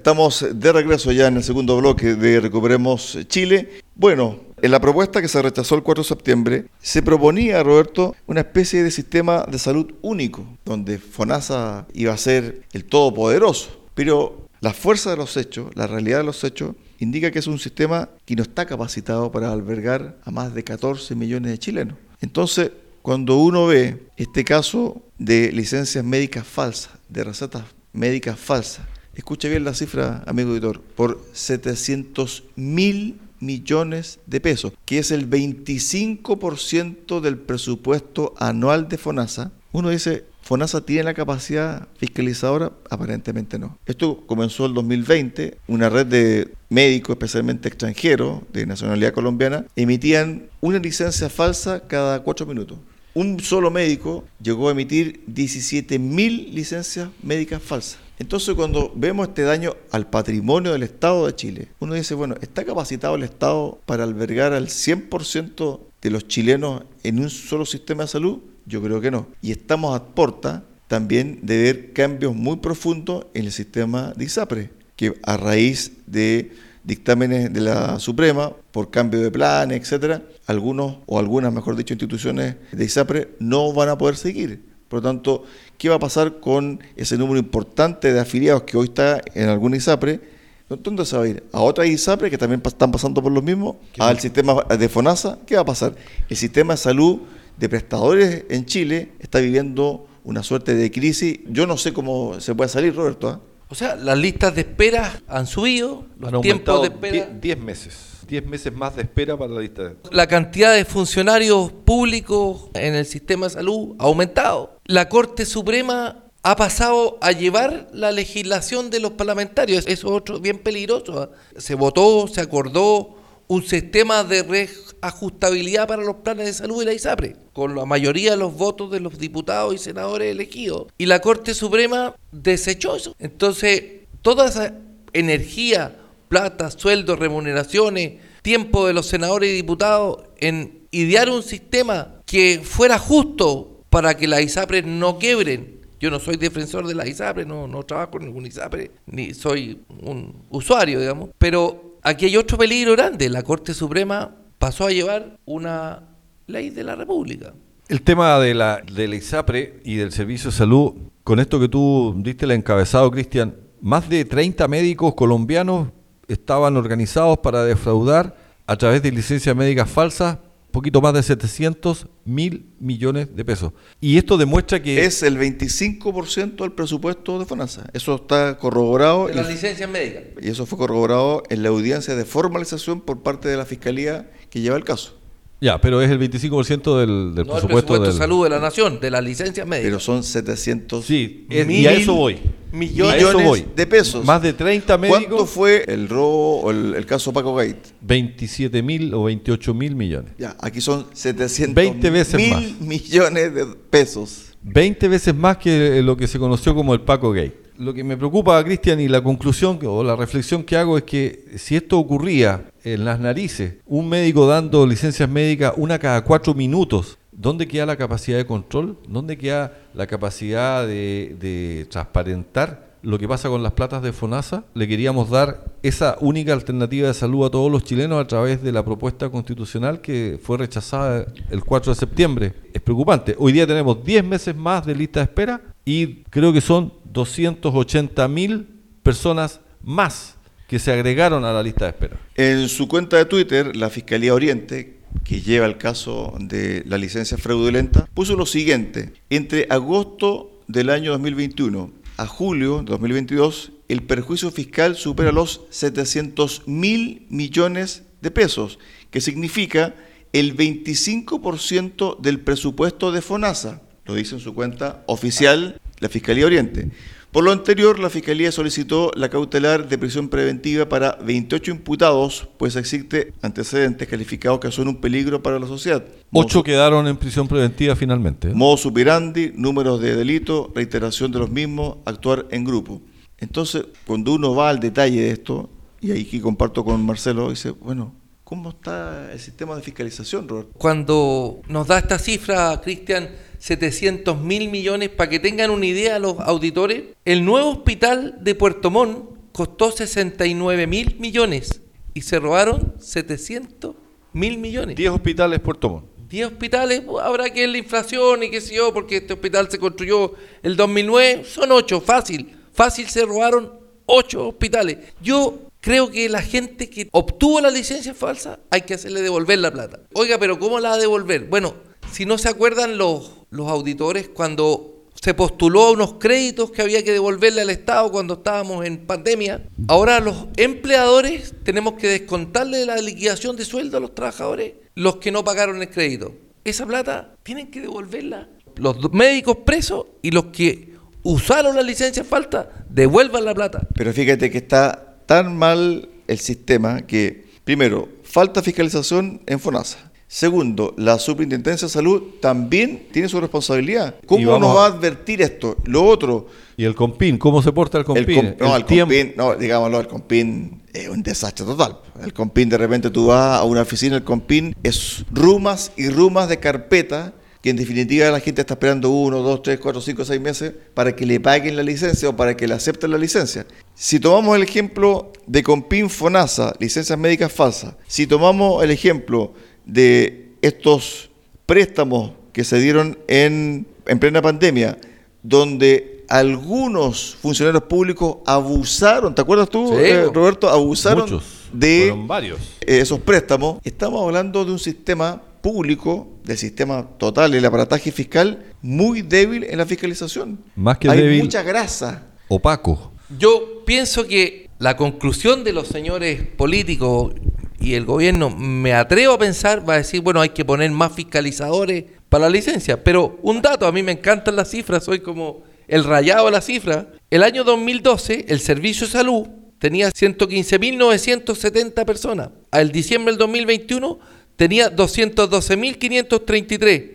Estamos de regreso ya en el segundo bloque de Recuperemos Chile. Bueno, en la propuesta que se rechazó el 4 de septiembre, se proponía, Roberto, una especie de sistema de salud único, donde FONASA iba a ser el todopoderoso. Pero la fuerza de los hechos, la realidad de los hechos, indica que es un sistema que no está capacitado para albergar a más de 14 millones de chilenos. Entonces, cuando uno ve este caso de licencias médicas falsas, de recetas médicas falsas, escuche bien la cifra, amigo editor, por 700 mil millones de pesos, que es el 25% del presupuesto anual de FONASA, uno dice, ¿FONASA tiene la capacidad fiscalizadora? Aparentemente no. Esto comenzó el 2020, una red de médicos, especialmente extranjeros, de nacionalidad colombiana, emitían una licencia falsa cada cuatro minutos. un solo médico llegó a emitir 17.000 licencias médicas falsas. Entonces cuando vemos este daño al patrimonio del Estado de Chile, uno dice, bueno, ¿está capacitado el Estado para albergar al 100% de los chilenos en un solo sistema de salud? Yo creo que no. Y estamos a puerta también de ver cambios muy profundos en el sistema de ISAPRE, que a raíz de dictámenes de la Suprema por cambio de planes, etcétera, algunos o algunas, mejor dicho, instituciones de ISAPRE no van a poder seguir. Por lo tanto, ¿qué va a pasar con ese número importante de afiliados que hoy está en algún ISAPRE? ¿Dónde se va a ir? ¿A otras ISAPRE que también están pasando por lo mismo? ¿Al sistema de FONASA? ¿Qué va a pasar? El sistema de salud de prestadores en Chile está viviendo una suerte de crisis. Yo no sé cómo se puede salir, Roberto. ¿ah?
O sea, las listas de espera han subido, los
Han
tiempos
aumentado
de espera.
10 meses. 10 meses más de espera para la lista de
La cantidad de funcionarios públicos en el sistema de salud ha aumentado. La Corte Suprema ha pasado a llevar la legislación de los parlamentarios. Eso es otro bien peligroso. ¿ah? Se votó, se acordó un sistema de reajustabilidad para los planes de salud de la ISAPRE, con la mayoría de los votos de los diputados y senadores elegidos. Y la Corte Suprema desechó eso. Entonces, toda esa energía, plata, sueldos, remuneraciones, tiempo de los senadores y diputados en idear un sistema que fuera justo para que las ISAPRES no quiebren. Yo no soy defensor de las ISAPRES, no, no trabajo en ningún ISAPRE, ni soy un usuario, digamos. Pero aquí hay otro peligro grande. La Corte Suprema pasó a llevar una ley de la República.
El tema de la, de la ISAPRE y del Servicio de Salud, con esto que tú diste el encabezado, Cristian, más de 30 médicos colombianos estaban organizados para defraudar a través de licencias médicas falsas poquito más de 700 mil millones de pesos. Y esto demuestra que...
Es el 25% del presupuesto de FONASA. Eso está corroborado.
De
y-
las licencias médicas.
Y eso fue corroborado en la audiencia de formalización por parte de la Fiscalía que lleva el caso.
Ya, pero es el 25% del, del
No el
presupuesto,
presupuesto
del...
de salud de la nación, de las licencias médicas.
Pero son 700
Sí, es-
mil
y a eso voy.
Millones de pesos.
Más de 30 médicos,
¿Cuánto fue el robo o el, el caso Paco Gate?
27 mil o 28 mil millones.
Ya, aquí son 700
20 veces
mil
más.
millones de pesos.
20 veces más que lo que se conoció como el Paco Gate. Lo que me preocupa, Cristian, y la conclusión o la reflexión que hago es que si esto ocurría en las narices, un médico dando licencias médicas una cada cuatro minutos, ¿dónde queda la capacidad de control? ¿Dónde queda la capacidad de, transparentar lo que pasa con las platas de FONASA? Le queríamos dar esa única alternativa de salud a todos los chilenos a través de la propuesta constitucional que fue rechazada el 4 de septiembre. Es preocupante. Hoy día tenemos 10 meses más de lista de espera y creo que son 280 mil personas más que se agregaron a la lista de espera.
En su cuenta de Twitter, la Fiscalía Oriente, que lleva el caso de la licencia fraudulenta, puso lo siguiente. Entre agosto del año 2021 a julio de 2022, el perjuicio fiscal supera los 700 mil millones de pesos, que significa el 25% del presupuesto de FONASA. Lo dice en su cuenta oficial la Fiscalía Oriente. Por lo anterior, la Fiscalía solicitó la cautelar de prisión preventiva para 28 imputados, pues existe antecedentes calificados que son un peligro para la sociedad.
Ocho quedaron en prisión preventiva finalmente. ¿eh?
Modo superandi, números de delito, reiteración de los mismos, actuar en grupo. Entonces, cuando uno va al detalle de esto, y ahí que comparto con Marcelo, dice, bueno, ¿cómo está el sistema de fiscalización, Roberto?
Cuando nos da esta cifra, Cristian, 700 mil millones, para que tengan una idea los auditores, el nuevo hospital de Puerto Montt costó 69 mil millones y se robaron 700 mil millones.
10 hospitales Puerto Montt.
10 hospitales, pues, habrá que la inflación y qué sé yo, porque este hospital se construyó el 2009, son 8, fácil. Fácil se robaron 8 hospitales. Yo creo que la gente que obtuvo la licencia falsa hay que hacerle devolver la plata. Oiga, pero ¿cómo la va a devolver? Bueno, si no se acuerdan los, los auditores cuando se postuló a unos créditos que había que devolverle al Estado cuando estábamos en pandemia. Ahora los empleadores tenemos que descontarle de la liquidación de sueldo a los trabajadores los que no pagaron el crédito. Esa plata tienen que devolverla los médicos presos y los que usaron la licencia falta devuelvan la plata.
Pero fíjate que está tan mal el sistema que, primero, falta fiscalización en FONASA, Segundo, la Superintendencia de Salud también tiene su responsabilidad. ¿Cómo nos va
a-
advertir esto? Lo otro,
¿Y el compín? ¿Cómo se porta el
el,
compín?
com- no, el
tiempo-
compín, no, digámoslo, el compín es un desastre total. El compín, de repente tú vas a una oficina, el compín es rumas y rumas de carpeta que en definitiva la gente está esperando uno, dos, tres, cuatro, cinco, seis meses para que le paguen la licencia o para que le acepten la licencia. Si tomamos el ejemplo de Compin Fonasa, licencias médicas falsas, si tomamos el ejemplo de estos préstamos que se dieron en, en plena pandemia, donde algunos funcionarios públicos abusaron, ¿te acuerdas tú,
Sí,
eh. Roberto? Abusaron
Muchos.
de
varios.
eh, esos préstamos, estamos hablando de un sistema público, del sistema total, el aparataje fiscal, muy débil en la fiscalización.
Más que
Hay
débil.
mucha grasa.
Opaco.
Yo pienso que la conclusión de los señores políticos y el gobierno, me atrevo a pensar, va a decir, bueno, hay que poner más fiscalizadores para la licencia. Pero un dato, a mí me encantan las cifras, soy como el rayado de la cifra. El año 2012, el Servicio de Salud tenía 115.970 personas. Al diciembre del 2021 tenía 212.533.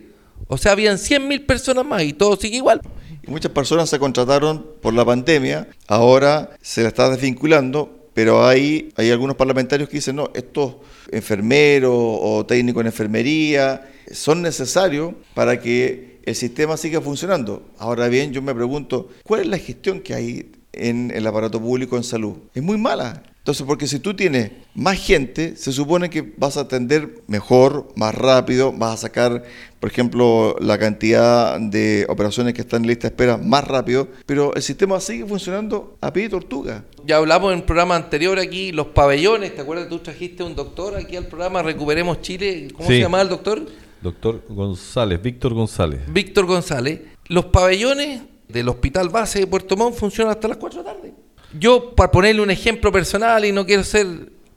O sea, habían 100.000 personas más y todo sigue igual.
Muchas personas se contrataron por la pandemia, ahora se la está desvinculando, pero hay, hay algunos parlamentarios que dicen, no, estos enfermeros o técnicos en enfermería son necesarios para que el sistema siga funcionando. Ahora bien, yo me pregunto, ¿cuál es la gestión que hay en el aparato público en salud? Es muy mala. Entonces, porque si tú tienes más gente, se supone que vas a atender mejor, más rápido, vas a sacar, por ejemplo, la cantidad de operaciones que están en lista de espera más rápido, pero el sistema sigue funcionando a pie de tortuga.
Ya hablamos en el programa anterior aquí, los pabellones, ¿te acuerdas? Tú trajiste un doctor aquí al programa Recuperemos Chile, ¿cómo
Sí.
se llamaba el doctor?
Doctor González, Víctor González.
Víctor González. Los pabellones del Hospital Base de Puerto Montt funcionan hasta las 4 de la tarde. Yo, para ponerle un ejemplo personal y no quiero ser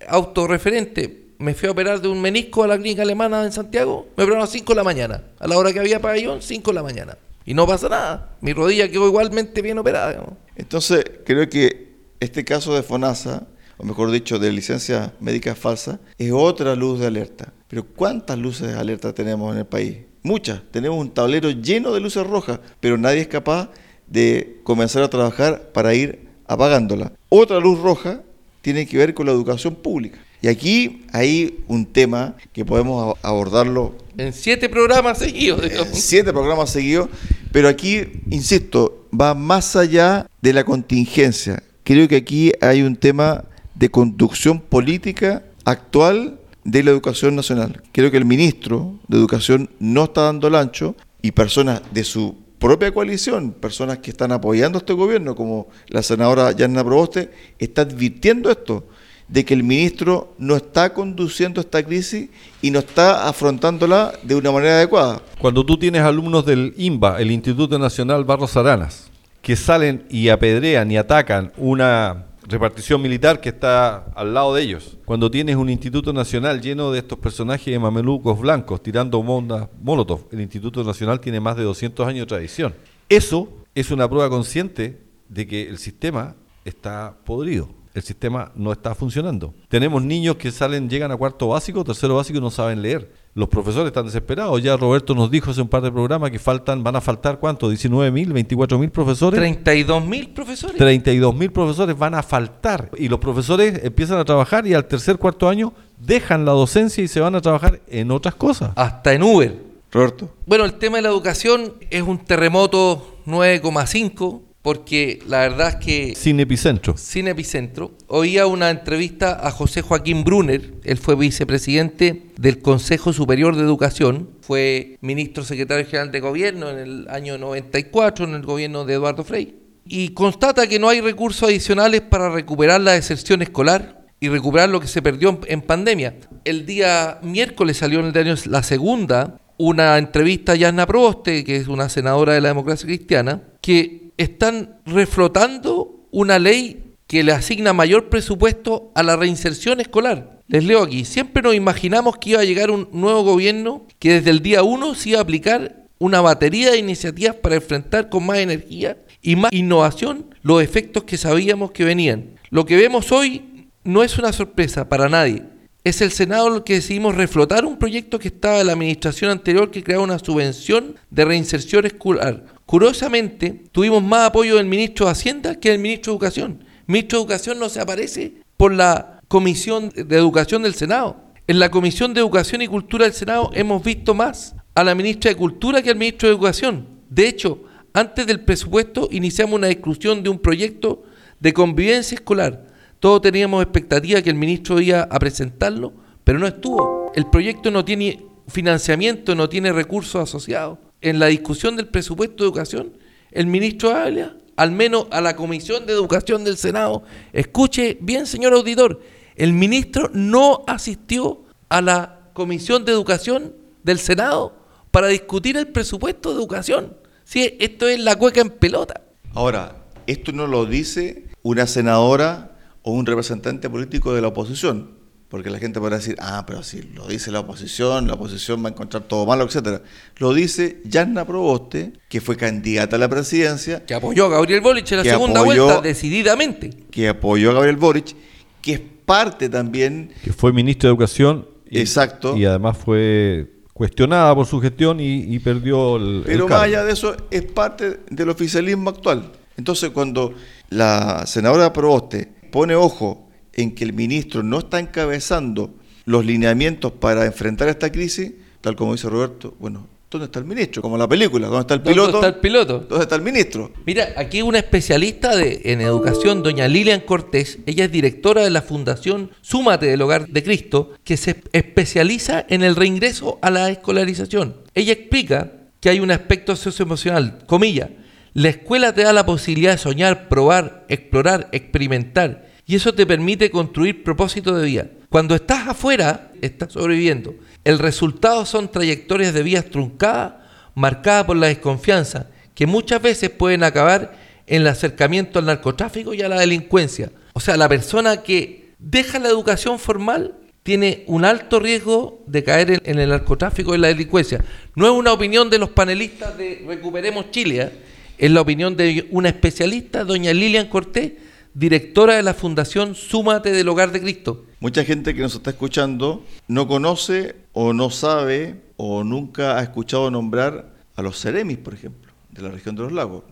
autorreferente, me fui a operar de un menisco a la clínica alemana en Santiago, me operaron a las 5 de la mañana. A la hora que había pabellón, 5 de la mañana. Y no pasa nada. Mi rodilla quedó igualmente bien operada.
Entonces, creo que este caso de FONASA, o mejor dicho, de licencia médica falsa, es otra luz de alerta. Pero ¿cuántas luces de alerta tenemos en el país? Muchas. Tenemos un tablero lleno de luces rojas, pero nadie es capaz de comenzar a trabajar para ir apagándola. Otra luz roja tiene que ver con la educación pública. Y aquí hay un tema que podemos abordarlo
En siete programas seguidos. digamos.
siete programas seguidos, pero aquí, insisto, va más allá de la contingencia. Creo que aquí hay un tema de conducción política actual de la educación nacional. Creo que el ministro de Educación no está dando el ancho y personas de su propia coalición, personas que están apoyando a este gobierno, como la senadora Yanna Proboste, está advirtiendo esto, de que el ministro no está conduciendo esta crisis y no está afrontándola de una manera adecuada.
Cuando tú tienes alumnos del INBA, el Instituto Nacional Barros Aranas, que salen y apedrean y atacan una repartición militar que está al lado de ellos, cuando tienes un Instituto Nacional lleno de estos personajes de mamelucos blancos tirando bombas molotov, el Instituto Nacional tiene más de 200 años de tradición. Eso es una prueba consciente de que el sistema está podrido. El sistema no está funcionando. Tenemos niños que salen, llegan a cuarto básico, tercero básico y no saben leer. Los profesores están desesperados. Ya Roberto nos dijo hace un par de programas que faltan, van a faltar cuánto, 19 mil, 24 mil profesores.
32 mil profesores.
32 mil profesores van a faltar. Y los profesores empiezan a trabajar y al tercer, cuarto año dejan la docencia y se van a trabajar en otras cosas.
Hasta en Uber.
Roberto.
Bueno, el tema de la educación es un terremoto 9,5 porque la verdad es que
Sin epicentro.
sin epicentro. Oía una entrevista a José Joaquín Brunner, él fue vicepresidente del Consejo Superior de Educación, fue ministro secretario general de gobierno en el año 94 en el gobierno de Eduardo Frei, y constata que no hay recursos adicionales para recuperar la deserción escolar y recuperar lo que se perdió en, pandemia. El día miércoles salió en el diario La Segunda una entrevista a Yasna Proboste, que es una senadora de la democracia cristiana, que están reflotando una ley que le asigna mayor presupuesto a la reinserción escolar. Les leo aquí, siempre nos imaginamos que iba a llegar un nuevo gobierno que desde el día 1 se iba a aplicar una batería de iniciativas para enfrentar con más energía y más innovación los efectos que sabíamos que venían. Lo que vemos hoy no es una sorpresa para nadie. es el Senado el que decidimos reflotar un proyecto que estaba en la administración anterior que creaba una subvención de reinserción escolar. Curiosamente, tuvimos más apoyo del ministro de Hacienda que del ministro de Educación. El ministro de Educación no se aparece por la Comisión de Educación del Senado. En la Comisión de Educación y Cultura del Senado hemos visto más a la ministra de Cultura que al ministro de Educación. De hecho, antes del presupuesto iniciamos una discusión de un proyecto de convivencia escolar todos teníamos expectativa que el ministro iba a presentarlo, pero no estuvo. El proyecto no tiene financiamiento, no tiene recursos asociados. En la discusión del presupuesto de educación, el ministro habla, al menos a la Comisión de Educación del Senado, escuche bien, señor auditor, el ministro no asistió a la Comisión de Educación del Senado para discutir el presupuesto de educación. Sí, esto es la cueca en pelota.
Ahora, esto no lo dice una senadora o un representante político de la oposición, porque la gente podrá decir, ah, pero si lo dice la oposición, la oposición va a encontrar todo malo, etcétera. Lo dice Yanna Proboste, que fue candidata a la presidencia.
Que apoyó a Gabriel Boric en la segunda vuelta, decididamente.
Que apoyó a Gabriel Boric, que es parte también...
Que fue ministro de Educación.
Y, exacto.
Y además fue cuestionada por su gestión y, perdió el...
Pero más allá de eso, es parte del oficialismo actual. Entonces, cuando la senadora Proboste pone ojo en que el ministro no está encabezando los lineamientos para enfrentar esta crisis, tal como dice Roberto, bueno, ¿dónde está el ministro? Como la película, ¿dónde está el piloto?
¿Dónde está el piloto?
¿Dónde está el ministro?
Mira, aquí una especialista de, en educación, doña Lilian Cortés, ella es directora de la Fundación Súmate del Hogar de Cristo, que se especializa en el reingreso a la escolarización. Ella explica que hay un aspecto socioemocional, comilla, la escuela te da la posibilidad de soñar, probar, explorar, experimentar. Y eso te permite construir propósitos de vida. Cuando estás afuera, estás sobreviviendo. El resultado son trayectorias de vida truncadas, marcadas por la desconfianza, que muchas veces pueden acabar en el acercamiento al narcotráfico y a la delincuencia. O sea, la persona que deja la educación formal tiene un alto riesgo de caer en, el narcotráfico y la delincuencia. No es una opinión de los panelistas de Recuperemos Chile, ¿eh? es la opinión de una especialista, doña Lilian Cortés, directora de la Fundación Súmate del Hogar de Cristo.
Mucha gente que nos está escuchando no conoce o no sabe o nunca ha escuchado nombrar a los Ceremis, por ejemplo, de la región de los lagos.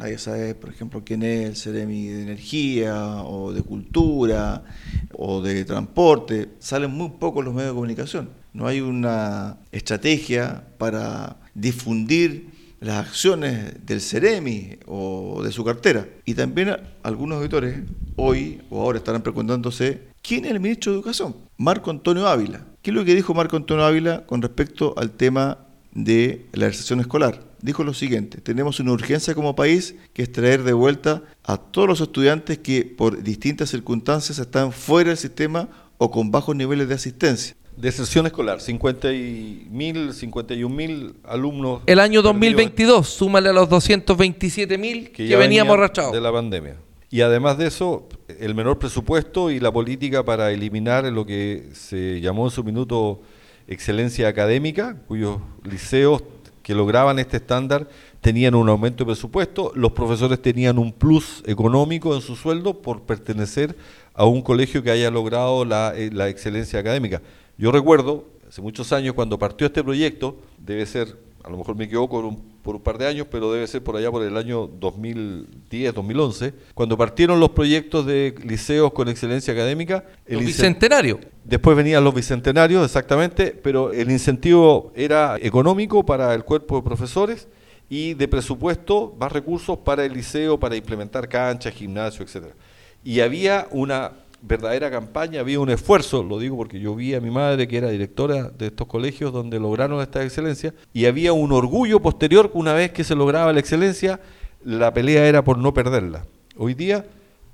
Nadie sabe, por ejemplo, quién es el Ceremi de Energía o de Cultura o de Transporte. Salen muy pocos los medios de comunicación. No hay una estrategia para difundir las acciones del Ceremi o de su cartera. Y también algunos auditores hoy o ahora estarán preguntándose quién es el ministro de Educación, Marco Antonio Ávila. ¿Qué es lo que dijo Marco Antonio Ávila con respecto al tema de la recesión escolar? Dijo lo siguiente, tenemos una urgencia como país que es traer de vuelta a todos los estudiantes que por distintas circunstancias están fuera del sistema o con bajos niveles de asistencia.
Deserción escolar, 50.000, 51.000 alumnos.
El año 2022, súmale a los 227.000 que, que veníamos arrastrados.
De la pandemia. Y además de eso, el menor presupuesto y la política para eliminar lo que se llamó en su minuto excelencia académica, cuyos liceos que lograban este estándar tenían un aumento de presupuesto, los profesores tenían un plus económico en su sueldo por pertenecer a un colegio que haya logrado la, eh, la excelencia académica. Yo recuerdo, hace muchos años, cuando partió este proyecto, debe ser, a lo mejor me equivoco por un, por un par de años, pero debe ser por allá por el año 2010, 2011, cuando partieron los proyectos de liceos con excelencia académica.
El bicentenario.
Después venían los bicentenarios, exactamente, pero el incentivo era económico para el cuerpo de profesores y de presupuesto más recursos para el liceo, para implementar canchas, gimnasio, etcétera. Y había una verdadera campaña, había un esfuerzo, lo digo porque yo vi a mi madre que era directora de estos colegios donde lograron esta excelencia, y había un orgullo posterior una vez que se lograba la excelencia, la pelea era por no perderla. Hoy día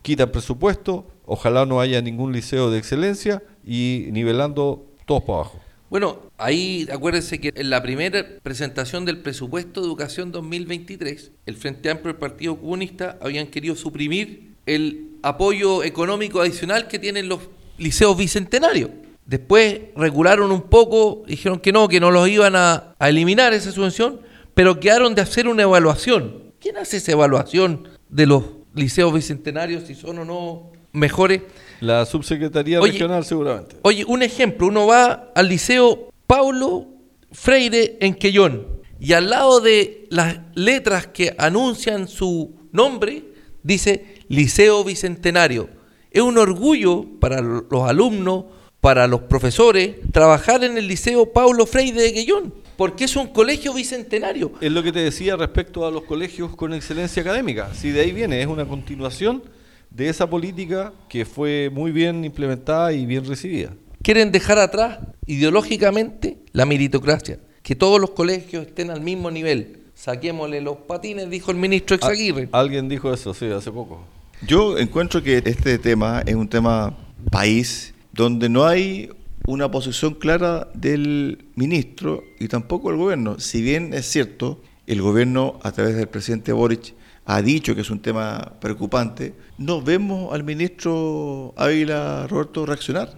quitan presupuesto, ojalá no haya ningún liceo de excelencia y nivelando todos para abajo.
Bueno, ahí acuérdense que en la primera presentación del presupuesto de educación 2023, el Frente Amplio del Partido Comunista habían querido suprimir el apoyo económico adicional que tienen los liceos bicentenarios. Después regularon un poco, dijeron que no, que no los iban a, eliminar esa subvención, pero quedaron de hacer una evaluación. ¿Quién hace esa evaluación de los liceos bicentenarios, si son o no mejore.
La subsecretaría
Oye,
regional seguramente.
Oye, un ejemplo, uno va al liceo Paulo Freire en Quellón y al lado de las letras que anuncian su nombre dice Liceo Bicentenario. Es un orgullo para los alumnos, para los profesores, trabajar en el Liceo Paulo Freire de Quellón, porque es un colegio bicentenario.
Es lo que te decía respecto a los colegios con excelencia académica. Si de ahí viene, es una continuación de esa política que fue muy bien implementada y bien recibida.
Quieren dejar atrás ideológicamente la meritocracia, que todos los colegios estén al mismo nivel. Saquémosle los patines, dijo el ministro Exaguirre.
Al- alguien dijo eso, sí, hace poco.
Yo encuentro que este tema es un tema país donde no hay una posición clara del ministro y tampoco del gobierno. Si bien es cierto, el gobierno a través del presidente Boric ha dicho que es un tema preocupante, no vemos al ministro Ávila Roberto reaccionar.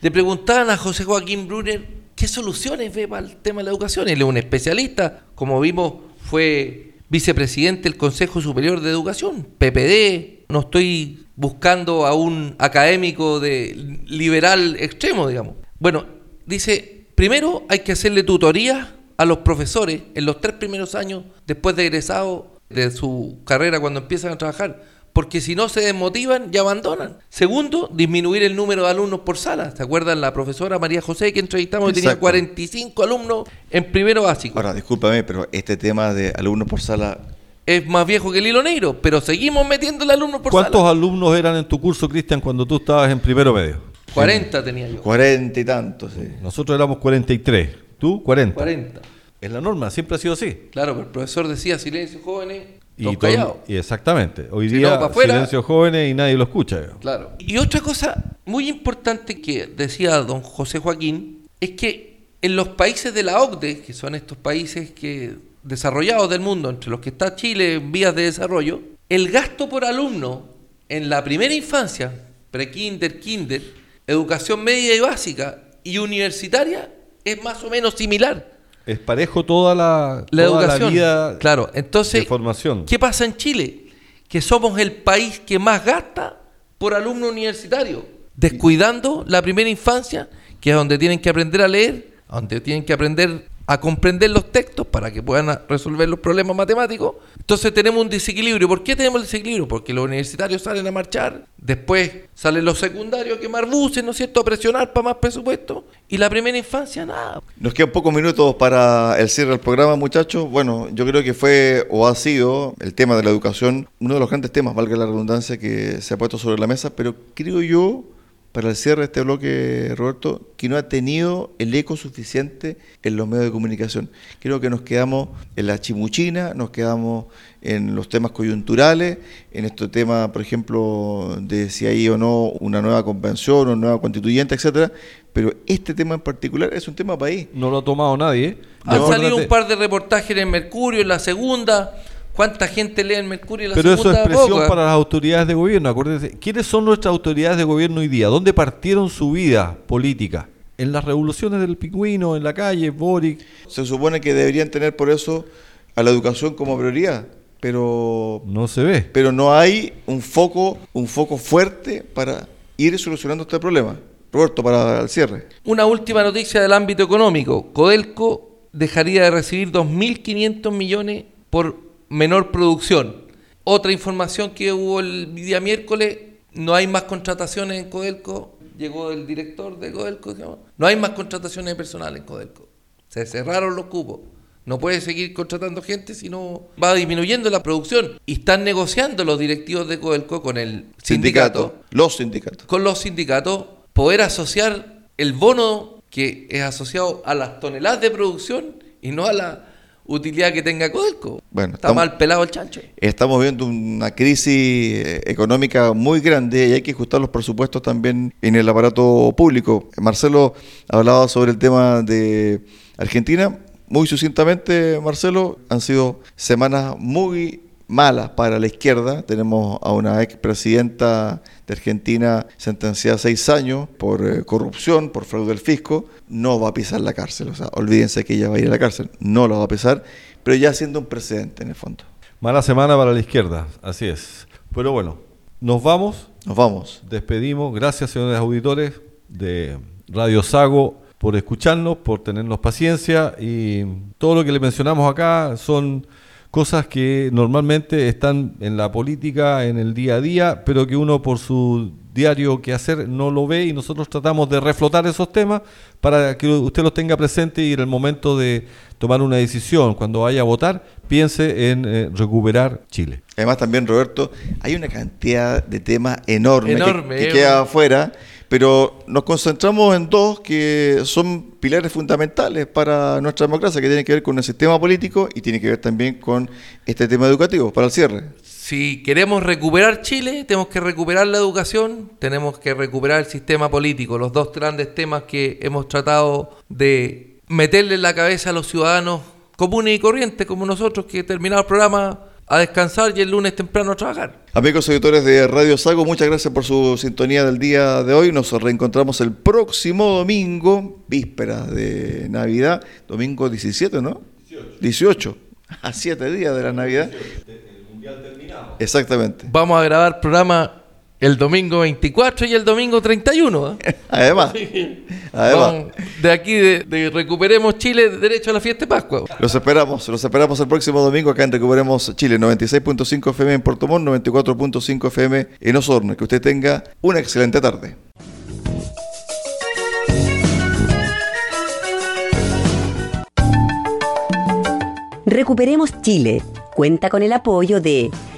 Le preguntaban a José Joaquín Brunner qué soluciones ve para el tema de la educación. Él es un especialista, como vimos, fue vicepresidente del Consejo Superior de Educación, PPD. No estoy buscando a un académico de liberal extremo, digamos. Bueno, dice, primero hay que hacerle tutorías a los profesores en los tres primeros años después de egresado de su carrera cuando empiezan a trabajar porque si no se desmotivan y abandonan. Segundo, disminuir el número de alumnos por sala. ¿Se acuerdan la profesora María José que entrevistamos que tenía
Exacto.
45 alumnos en primero básico?
Ahora, discúlpame, pero este tema de alumnos por sala,
Es más viejo que el hilo negro, pero seguimos metiendo el alumno por
¿Cuántos
sala.
alumnos eran en tu curso, Cristian, cuando tú estabas en primero medio?
40 tenía yo.
cuarenta y tantos. sí.
Nosotros éramos 43. ¿Tú? 40.
40.
Es la norma, siempre ha sido así.
Claro, pero el profesor decía silencio jóvenes,
Y, todo- y exactamente. Hoy
Si
día,
afuera.
silencio jóvenes y nadie lo escucha. digamos.
Claro. Y otra cosa muy importante que decía don José Joaquín es que en los países de la OCDE, que son estos países que desarrollados del mundo, entre los que está Chile en vías de desarrollo, el gasto por alumno en la primera infancia, pre-kinder, kinder, educación media y básica y universitaria es más o menos similar.
Es parejo toda la,
La
toda
educación.
vida
claro, entonces
de formación.
¿Qué pasa en Chile? Que somos el país que más gasta por alumno universitario, descuidando la primera infancia, que es donde tienen que aprender a leer, donde tienen que aprender a comprender los textos para que puedan resolver los problemas matemáticos. Entonces tenemos un desequilibrio. ¿Por qué tenemos el desequilibrio? Porque los universitarios salen a marchar, después salen los secundarios a quemar buses, ¿no es cierto?, a presionar para más presupuesto, y la primera infancia nada.
Nos quedan pocos minutos para el cierre del programa, muchachos. Bueno, yo creo que fue o ha sido el tema de la educación uno de los grandes temas, valga la redundancia, que se ha puesto sobre la mesa, pero creo yo, para el cierre de este bloque, Roberto, que no ha tenido el eco suficiente en los medios de comunicación. Creo que nos quedamos en la chimuchina, nos quedamos en los temas coyunturales, en este tema, por ejemplo, de si hay o no una nueva convención o una nueva constituyente, etcétera. Pero este tema en particular es un tema país.
No lo ha tomado nadie. ¿eh?
Han salido un par de reportajes en el Mercurio, en la segunda. ¿Cuánta gente lee en Mercurio en la
Pero eso es presión
Poca.
para las autoridades de gobierno. Acuérdense, ¿quiénes son nuestras autoridades de gobierno hoy día? ¿Dónde partieron su vida política? En las revoluciones del pingüino, en la calle, Boric.
Se supone que deberían tener por eso a la educación como prioridad, pero
No se ve.
pero no hay un foco un foco fuerte para ir solucionando este problema. Roberto, para el cierre.
Una última noticia del ámbito económico. Codelco dejaría de recibir 2.500 millones por menor producción. Otra información que hubo el día miércoles, no hay más contrataciones en Codelco. Llegó el director de Codelco. digamos, No hay más contrataciones de personal en Codelco. Se cerraron los cupos. No puede seguir contratando gente si no va disminuyendo la producción. Y están negociando los directivos de Codelco con el sindicato
Los sindicatos.
con los sindicatos poder asociar el bono que es asociado a las toneladas de producción y no a la utilidad que tenga Codelco.
Bueno,
Está
estamos-
mal pelado el chancho.
Estamos viendo una crisis eh, económica muy grande y hay que ajustar los presupuestos también en el aparato público. Marcelo hablaba sobre el tema de Argentina. Muy sucintamente, Marcelo, han sido semanas muy malas para la izquierda. Tenemos a una expresidenta de Argentina sentenciada a seis años por eh, corrupción, por fraude del fisco. No va a pisar la cárcel. O sea, olvídense que ella va a ir a la cárcel. No la va a pisar, pero ya siendo un precedente en el fondo.
Mala semana para la izquierda, así es. Pero bueno, Nos vamos.
Nos vamos.
Despedimos. Gracias, señores auditores de Radio Sago, por escucharnos, por tenernos paciencia y todo lo que le mencionamos acá son cosas que normalmente están en la política, en el día a día, pero que uno por su diario que hacer no lo ve y nosotros tratamos de reflotar esos temas para que usted los tenga presente y en el momento de tomar una decisión, cuando vaya a votar, piense en eh, recuperar Chile.
Además también, Roberto, hay una cantidad de temas enormes
Enorme,
que, que
eh,
queda afuera, pero nos concentramos en dos que son pilares fundamentales para nuestra democracia, que tienen que ver con el sistema político y tiene que ver también con este tema educativo, para el cierre.
Si queremos recuperar Chile, tenemos que recuperar la educación, tenemos que recuperar el sistema político, los dos grandes temas que hemos tratado de meterle en la cabeza a los ciudadanos comunes y corrientes como nosotros que terminado el programa a descansar y el lunes temprano a trabajar.
Amigos auditores de Radio Sago, muchas gracias por su sintonía del día de hoy. Nos reencontramos el próximo domingo, víspera de Navidad, domingo 17, ¿no? 18. 18, a 7 días de la Navidad. Exactamente.
Vamos a grabar programa el domingo 24 y el domingo 31. ¿eh?
Además, además.
Vamos de aquí de, de Recuperemos Chile, derecho a la fiesta de Pascua.
Los esperamos, los esperamos el próximo domingo acá en Recuperemos Chile, 96.5 FM en Puerto Montt, 94.5 FM en Osorno. Que usted tenga una excelente tarde.
Recuperemos Chile. Cuenta con el apoyo de